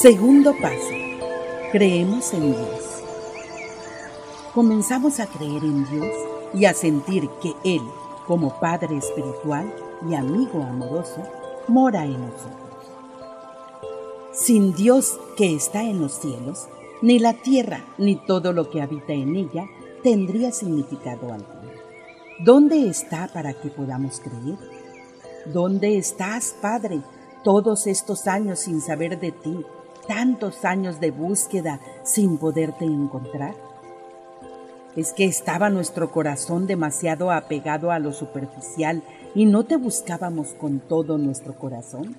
Segundo paso. Creemos en Dios. Comenzamos a creer en Dios y a sentir que Él, como Padre espiritual y amigo amoroso, mora en nosotros. Sin Dios que está en los cielos, ni la tierra ni todo lo que habita en ella tendría significado alguno. ¿Dónde está para que podamos creer? ¿Dónde estás, Padre, todos estos años sin saber de ti, tantos años de búsqueda sin poderte encontrar? ¿Es que estaba nuestro corazón demasiado apegado a lo superficial y no te buscábamos con todo nuestro corazón?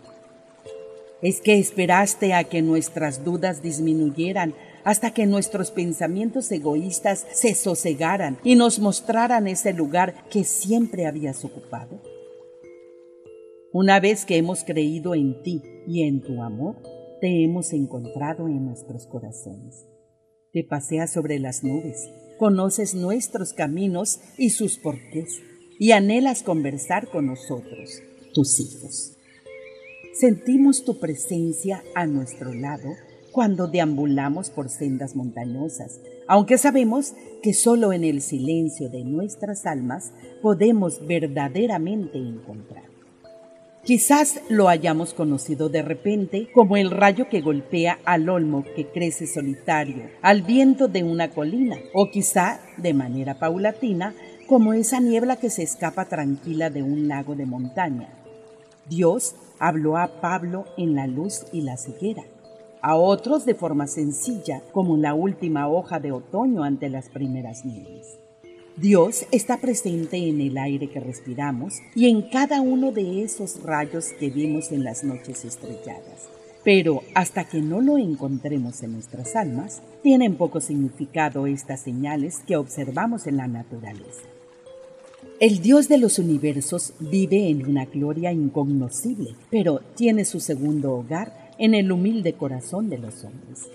¿Es que esperaste a que nuestras dudas disminuyeran hasta que nuestros pensamientos egoístas se sosegaran y nos mostraran ese lugar que siempre habías ocupado? Una vez que hemos creído en ti y en tu amor, te hemos encontrado en nuestros corazones. Te paseas sobre las nubes, conoces nuestros caminos y sus porqués, y anhelas conversar con nosotros, tus hijos. Sentimos tu presencia a nuestro lado cuando deambulamos por sendas montañosas, aunque sabemos que solo en el silencio de nuestras almas podemos verdaderamente encontrar. Quizás lo hayamos conocido de repente como el rayo que golpea al olmo que crece solitario al viento de una colina, o quizá de manera paulatina como esa niebla que se escapa tranquila de un lago de montaña. Dios habló a Pablo en la luz y la ceguera, a otros de forma sencilla, como la última hoja de otoño ante las primeras nieves. Dios está presente en el aire que respiramos y en cada uno de esos rayos que vimos en las noches estrelladas. Pero hasta que no lo encontremos en nuestras almas, tienen poco significado estas señales que observamos en la naturaleza. El Dios de los universos vive en una gloria incognoscible, pero tiene su segundo hogar en el humilde corazón de los hombres.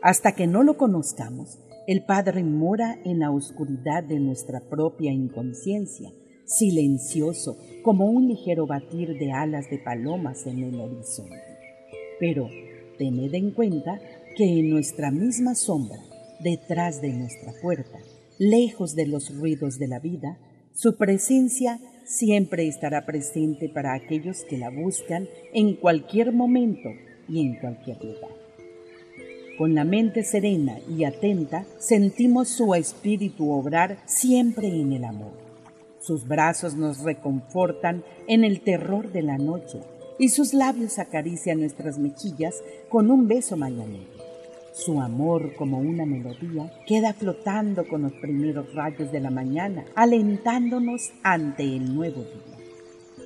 Hasta que no lo conozcamos, el Padre mora en la oscuridad de nuestra propia inconsciencia, silencioso como un ligero batir de alas de palomas en el horizonte. Pero tened en cuenta que en nuestra misma sombra, detrás de nuestra puerta, lejos de los ruidos de la vida, su presencia siempre estará presente para aquellos que la buscan en cualquier momento y en cualquier lugar. Con la mente serena y atenta, sentimos su espíritu obrar siempre en el amor. Sus brazos nos reconfortan en el terror de la noche y sus labios acarician nuestras mejillas con un beso mañanero. Su amor, como una melodía, queda flotando con los primeros rayos de la mañana, alentándonos ante el nuevo día.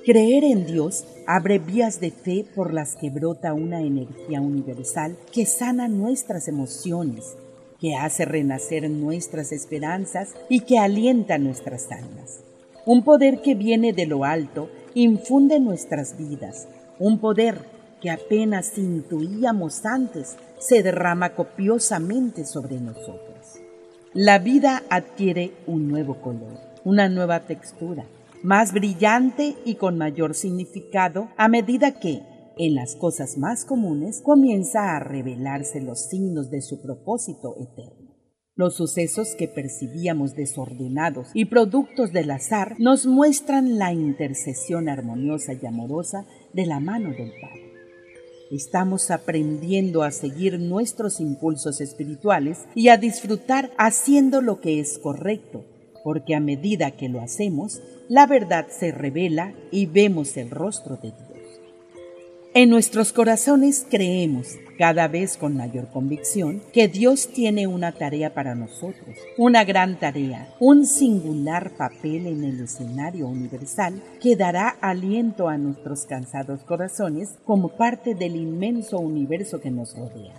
Creer en Dios abre vías de fe por las que brota una energía universal que sana nuestras emociones, que hace renacer nuestras esperanzas y que alienta nuestras almas. Un poder que viene de lo alto infunde nuestras vidas, un poder que apenas intuíamos antes se derrama copiosamente sobre nosotros. La vida adquiere un nuevo color, una nueva textura, más brillante y con mayor significado a medida que, en las cosas más comunes, comienza a revelarse los signos de su propósito eterno. Los sucesos que percibíamos desordenados y productos del azar nos muestran la intercesión armoniosa y amorosa de la mano del Padre. Estamos aprendiendo a seguir nuestros impulsos espirituales y a disfrutar haciendo lo que es correcto, porque a medida que lo hacemos, la verdad se revela y vemos el rostro de Dios. En nuestros corazones creemos, cada vez con mayor convicción, que Dios tiene una tarea para nosotros, una gran tarea, un singular papel en el escenario universal que dará aliento a nuestros cansados corazones como parte del inmenso universo que nos rodea.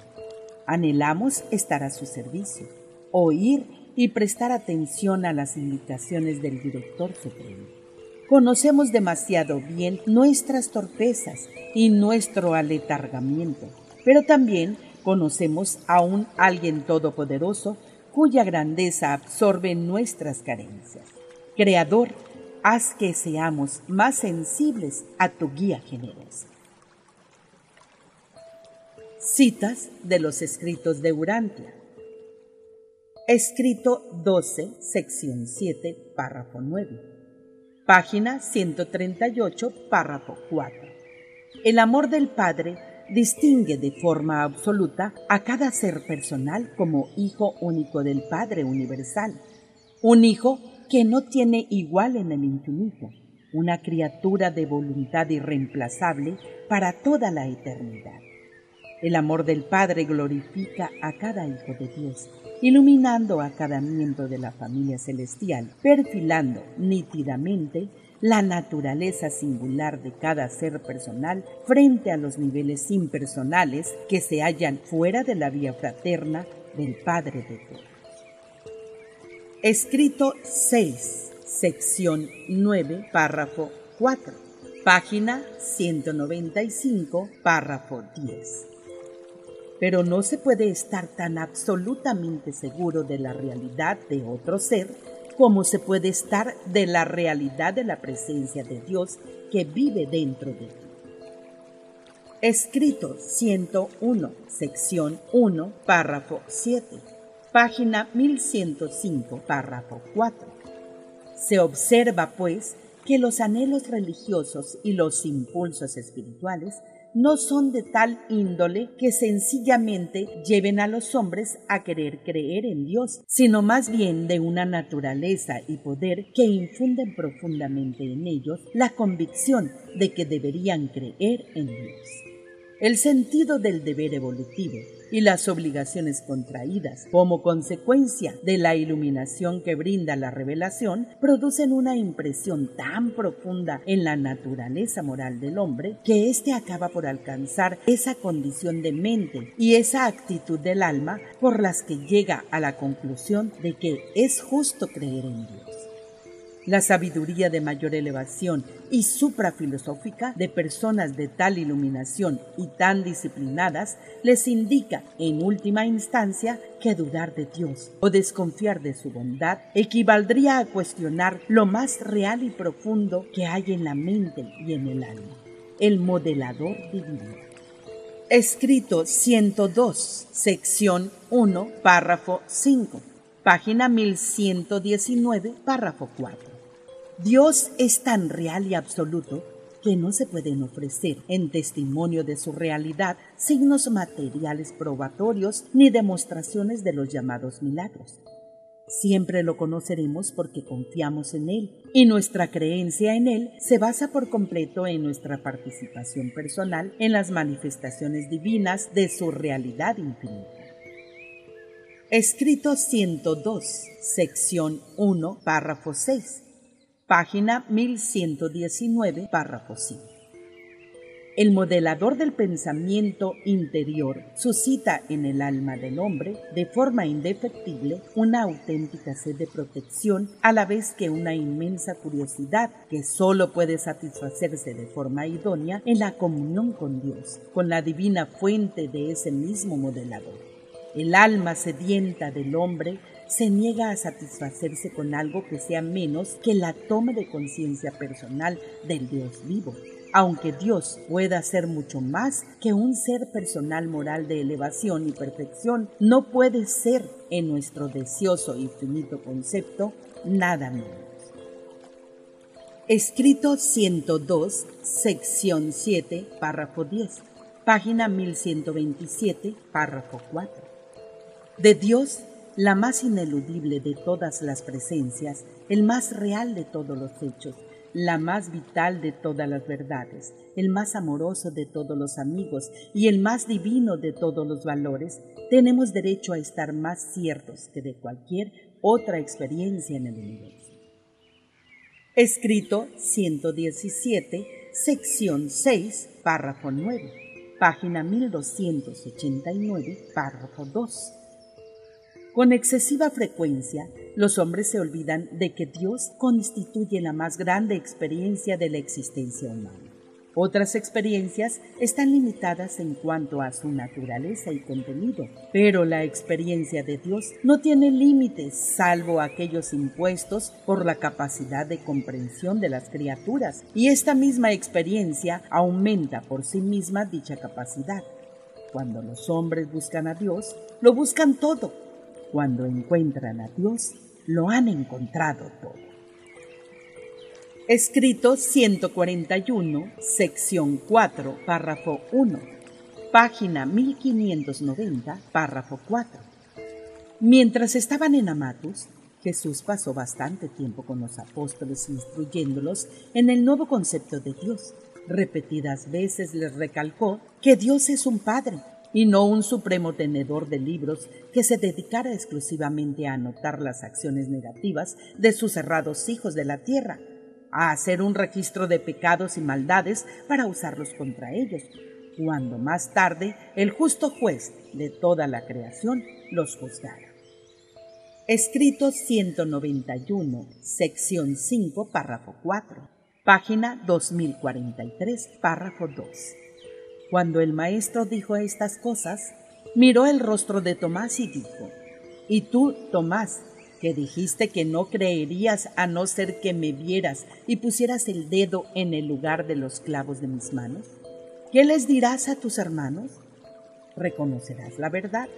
Anhelamos estar a su servicio, oír y prestar atención a las indicaciones del Director Supremo. Conocemos demasiado bien nuestras torpezas y nuestro aletargamiento, pero también conocemos a un alguien todopoderoso cuya grandeza absorbe nuestras carencias. Creador, haz que seamos más sensibles a tu guía generosa. Citas de los escritos de Urantia. Escrito 12, sección 7, párrafo 9. Página 138, párrafo 4. El amor del Padre distingue de forma absoluta a cada ser personal como hijo único del Padre universal, un hijo que no tiene igual en el infinito, una criatura de voluntad irreemplazable para toda la eternidad. El amor del Padre glorifica a cada hijo de Dios, iluminando a cada miembro de la familia celestial, perfilando nítidamente la naturaleza singular de cada ser personal frente a los niveles impersonales que se hallan fuera de la vía fraterna del Padre de Dios. Escrito 6, sección 9, párrafo 4, página 195, párrafo 10 pero no se puede estar tan absolutamente seguro de la realidad de otro ser como se puede estar de la realidad de la presencia de Dios que vive dentro de ti. Escrito 101, sección 1, párrafo 7, página 1105, párrafo 4. Se observa, pues, que los anhelos religiosos y los impulsos espirituales no son de tal índole que sencillamente lleven a los hombres a querer creer en Dios, sino más bien de una naturaleza y poder que infunden profundamente en ellos la convicción de que deberían creer en Dios. El sentido del deber evolutivo y las obligaciones contraídas como consecuencia de la iluminación que brinda la revelación producen una impresión tan profunda en la naturaleza moral del hombre que éste acaba por alcanzar esa condición de mente y esa actitud del alma por las que llega a la conclusión de que es justo creer en Dios. La sabiduría de mayor elevación y suprafilosófica de personas de tal iluminación y tan disciplinadas les indica, en última instancia, que dudar de Dios o desconfiar de su bondad equivaldría a cuestionar lo más real y profundo que hay en la mente y en el alma, el modelador divino. Escrito 102, sección 1, párrafo 5, página 1119, párrafo 4. Dios es tan real y absoluto que no se pueden ofrecer en testimonio de su realidad signos materiales probatorios ni demostraciones de los llamados milagros. Siempre lo conoceremos porque confiamos en Él y nuestra creencia en Él se basa por completo en nuestra participación personal en las manifestaciones divinas de su realidad infinita. Escrito 102, sección 1, párrafo 6 página 1119, párrafo 5. El modelador del pensamiento interior suscita en el alma del hombre, de forma indefectible, una auténtica sed de protección, a la vez que una inmensa curiosidad que sólo puede satisfacerse de forma idónea en la comunión con Dios, con la divina fuente de ese mismo modelador. El alma sedienta del hombre se niega a satisfacerse con algo que sea menos que la toma de conciencia personal del Dios vivo. Aunque Dios pueda ser mucho más que un ser personal moral de elevación y perfección, no puede ser en nuestro deseoso y finito concepto nada menos. Escrito 102, sección 7, párrafo 10, página 1127, párrafo 4. De Dios la más ineludible de todas las presencias, el más real de todos los hechos, la más vital de todas las verdades, el más amoroso de todos los amigos y el más divino de todos los valores, tenemos derecho a estar más ciertos que de cualquier otra experiencia en el universo. Escrito 117, sección 6, párrafo 9, página 1289, párrafo 2 con excesiva frecuencia, los hombres se olvidan de que Dios constituye la más grande experiencia de la existencia humana. Otras experiencias están limitadas en cuanto a su naturaleza y contenido, pero la experiencia de Dios no tiene límites salvo aquellos impuestos por la capacidad de comprensión de las criaturas, y esta misma experiencia aumenta por sí misma dicha capacidad. Cuando los hombres buscan a Dios, lo buscan todo. Cuando encuentran a Dios, lo han encontrado todo. Escrito 141, sección 4, párrafo 1, página 1590, párrafo 4. Mientras estaban en Amatus, Jesús pasó bastante tiempo con los apóstoles instruyéndolos en el nuevo concepto de Dios. Repetidas veces les recalcó que Dios es un Padre y no un supremo tenedor de libros que se dedicara exclusivamente a anotar las acciones negativas de sus cerrados hijos de la tierra, a hacer un registro de pecados y maldades para usarlos contra ellos, cuando más tarde el justo juez de toda la creación los juzgara. Escrito 191, sección 5, párrafo 4, página 2043, párrafo 2. Cuando el maestro dijo estas cosas, miró el rostro de Tomás y dijo, ¿Y tú, Tomás, que dijiste que no creerías a no ser que me vieras y pusieras el dedo en el lugar de los clavos de mis manos? ¿Qué les dirás a tus hermanos? Reconocerás la verdad,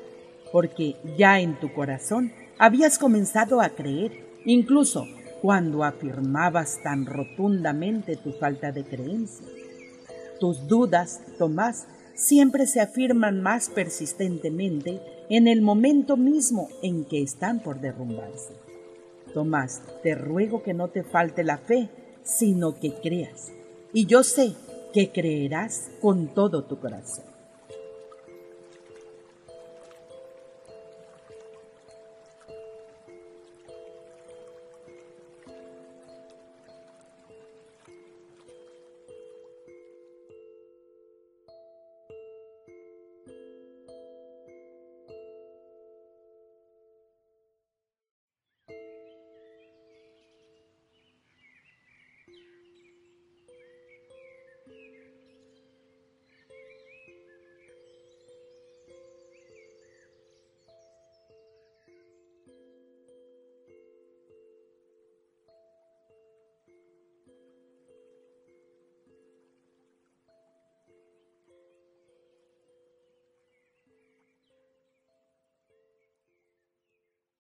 porque ya en tu corazón habías comenzado a creer, incluso cuando afirmabas tan rotundamente tu falta de creencia. Tus dudas, Tomás, siempre se afirman más persistentemente en el momento mismo en que están por derrumbarse. Tomás, te ruego que no te falte la fe, sino que creas. Y yo sé que creerás con todo tu corazón.